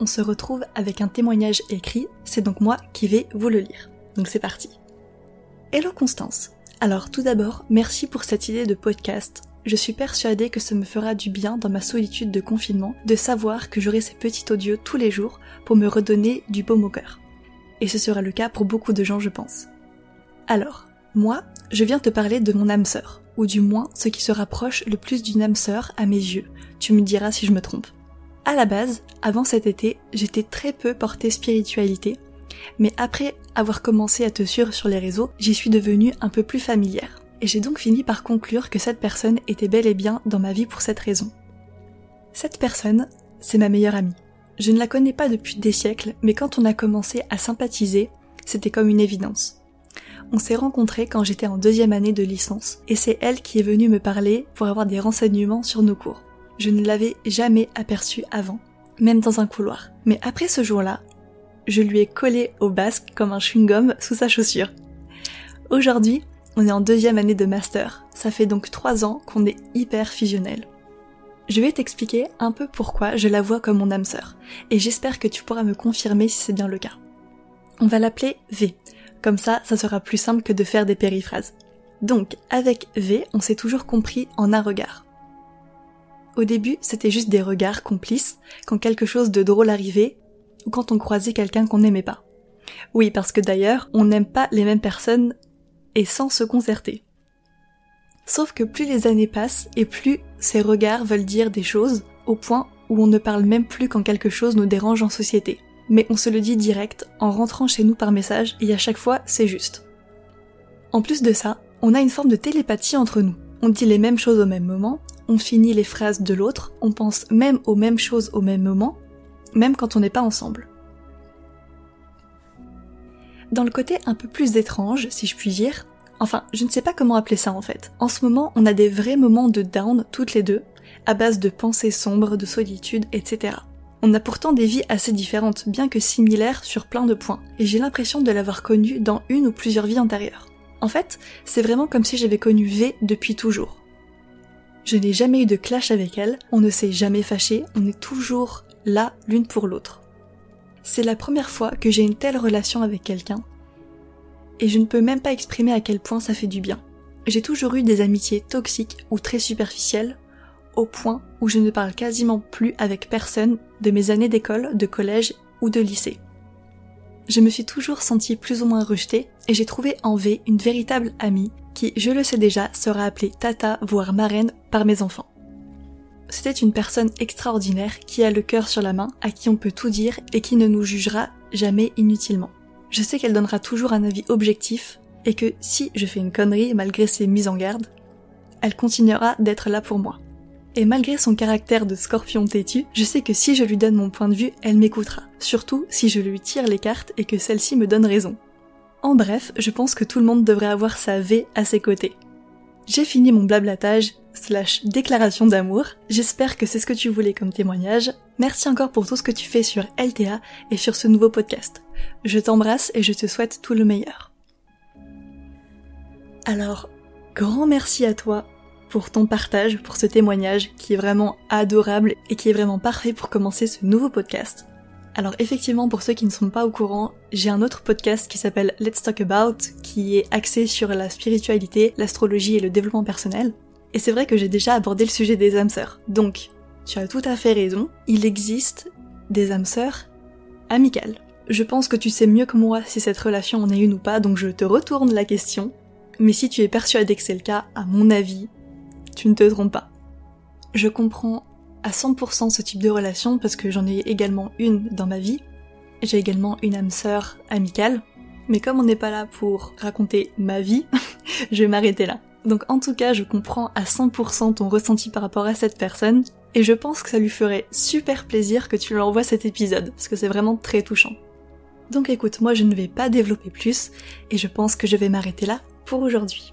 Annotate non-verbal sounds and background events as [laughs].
on se retrouve avec un témoignage écrit, c'est donc moi qui vais vous le lire. Donc c'est parti. Hello Constance. Alors tout d'abord, merci pour cette idée de podcast. Je suis persuadée que ça me fera du bien dans ma solitude de confinement de savoir que j'aurai ces petits audios tous les jours pour me redonner du baume au cœur. Et ce sera le cas pour beaucoup de gens je pense. Alors, moi, je viens te parler de mon âme sœur, ou du moins ce qui se rapproche le plus d'une âme sœur à mes yeux. Tu me diras si je me trompe. À la base, avant cet été, j'étais très peu portée spiritualité, mais après avoir commencé à te suivre sur les réseaux, j'y suis devenue un peu plus familière. Et j'ai donc fini par conclure que cette personne était bel et bien dans ma vie pour cette raison. Cette personne, c'est ma meilleure amie. Je ne la connais pas depuis des siècles, mais quand on a commencé à sympathiser, c'était comme une évidence. On s'est rencontrés quand j'étais en deuxième année de licence, et c'est elle qui est venue me parler pour avoir des renseignements sur nos cours. Je ne l'avais jamais aperçue avant, même dans un couloir. Mais après ce jour-là, je lui ai collé au basque comme un chewing-gum sous sa chaussure. Aujourd'hui, on est en deuxième année de master, ça fait donc trois ans qu'on est hyper fusionnel. Je vais t'expliquer un peu pourquoi je la vois comme mon âme sœur, et j'espère que tu pourras me confirmer si c'est bien le cas. On va l'appeler V, comme ça, ça sera plus simple que de faire des périphrases. Donc, avec V, on s'est toujours compris en un regard. Au début, c'était juste des regards complices quand quelque chose de drôle arrivait ou quand on croisait quelqu'un qu'on n'aimait pas. Oui, parce que d'ailleurs, on n'aime pas les mêmes personnes et sans se concerter. Sauf que plus les années passent et plus ces regards veulent dire des choses au point où on ne parle même plus quand quelque chose nous dérange en société. Mais on se le dit direct en rentrant chez nous par message et à chaque fois c'est juste. En plus de ça, on a une forme de télépathie entre nous. On dit les mêmes choses au même moment, on finit les phrases de l'autre, on pense même aux mêmes choses au même moment, même quand on n'est pas ensemble. Dans le côté un peu plus étrange, si je puis dire, enfin, je ne sais pas comment appeler ça en fait. En ce moment, on a des vrais moments de down toutes les deux, à base de pensées sombres, de solitude, etc. On a pourtant des vies assez différentes, bien que similaires sur plein de points, et j'ai l'impression de l'avoir connue dans une ou plusieurs vies antérieures. En fait, c'est vraiment comme si j'avais connu V depuis toujours. Je n'ai jamais eu de clash avec elle, on ne s'est jamais fâché, on est toujours là l'une pour l'autre. C'est la première fois que j'ai une telle relation avec quelqu'un, et je ne peux même pas exprimer à quel point ça fait du bien. J'ai toujours eu des amitiés toxiques ou très superficielles, au point où je ne parle quasiment plus avec personne de mes années d'école, de collège ou de lycée. Je me suis toujours sentie plus ou moins rejetée et j'ai trouvé en V une véritable amie qui, je le sais déjà, sera appelée Tata, voire marraine, par mes enfants. C'était une personne extraordinaire qui a le cœur sur la main, à qui on peut tout dire et qui ne nous jugera jamais inutilement. Je sais qu'elle donnera toujours un avis objectif et que si je fais une connerie malgré ses mises en garde, elle continuera d'être là pour moi. Et malgré son caractère de scorpion têtu, je sais que si je lui donne mon point de vue, elle m'écoutera. Surtout si je lui tire les cartes et que celle-ci me donne raison. En bref, je pense que tout le monde devrait avoir sa V à ses côtés. J'ai fini mon blablatage slash déclaration d'amour. J'espère que c'est ce que tu voulais comme témoignage. Merci encore pour tout ce que tu fais sur LTA et sur ce nouveau podcast. Je t'embrasse et je te souhaite tout le meilleur. Alors, grand merci à toi pour ton partage, pour ce témoignage qui est vraiment adorable et qui est vraiment parfait pour commencer ce nouveau podcast. Alors effectivement, pour ceux qui ne sont pas au courant, j'ai un autre podcast qui s'appelle Let's Talk About, qui est axé sur la spiritualité, l'astrologie et le développement personnel. Et c'est vrai que j'ai déjà abordé le sujet des âmes sœurs. Donc, tu as tout à fait raison, il existe des âmes sœurs amicales. Je pense que tu sais mieux que moi si cette relation en est une ou pas, donc je te retourne la question. Mais si tu es persuadé que c'est le cas, à mon avis, tu ne te trompes pas. Je comprends à 100% ce type de relation parce que j'en ai également une dans ma vie. J'ai également une âme sœur amicale. Mais comme on n'est pas là pour raconter ma vie, [laughs] je vais m'arrêter là. Donc en tout cas, je comprends à 100% ton ressenti par rapport à cette personne, et je pense que ça lui ferait super plaisir que tu lui envoies cet épisode, parce que c'est vraiment très touchant. Donc écoute, moi je ne vais pas développer plus, et je pense que je vais m'arrêter là pour aujourd'hui.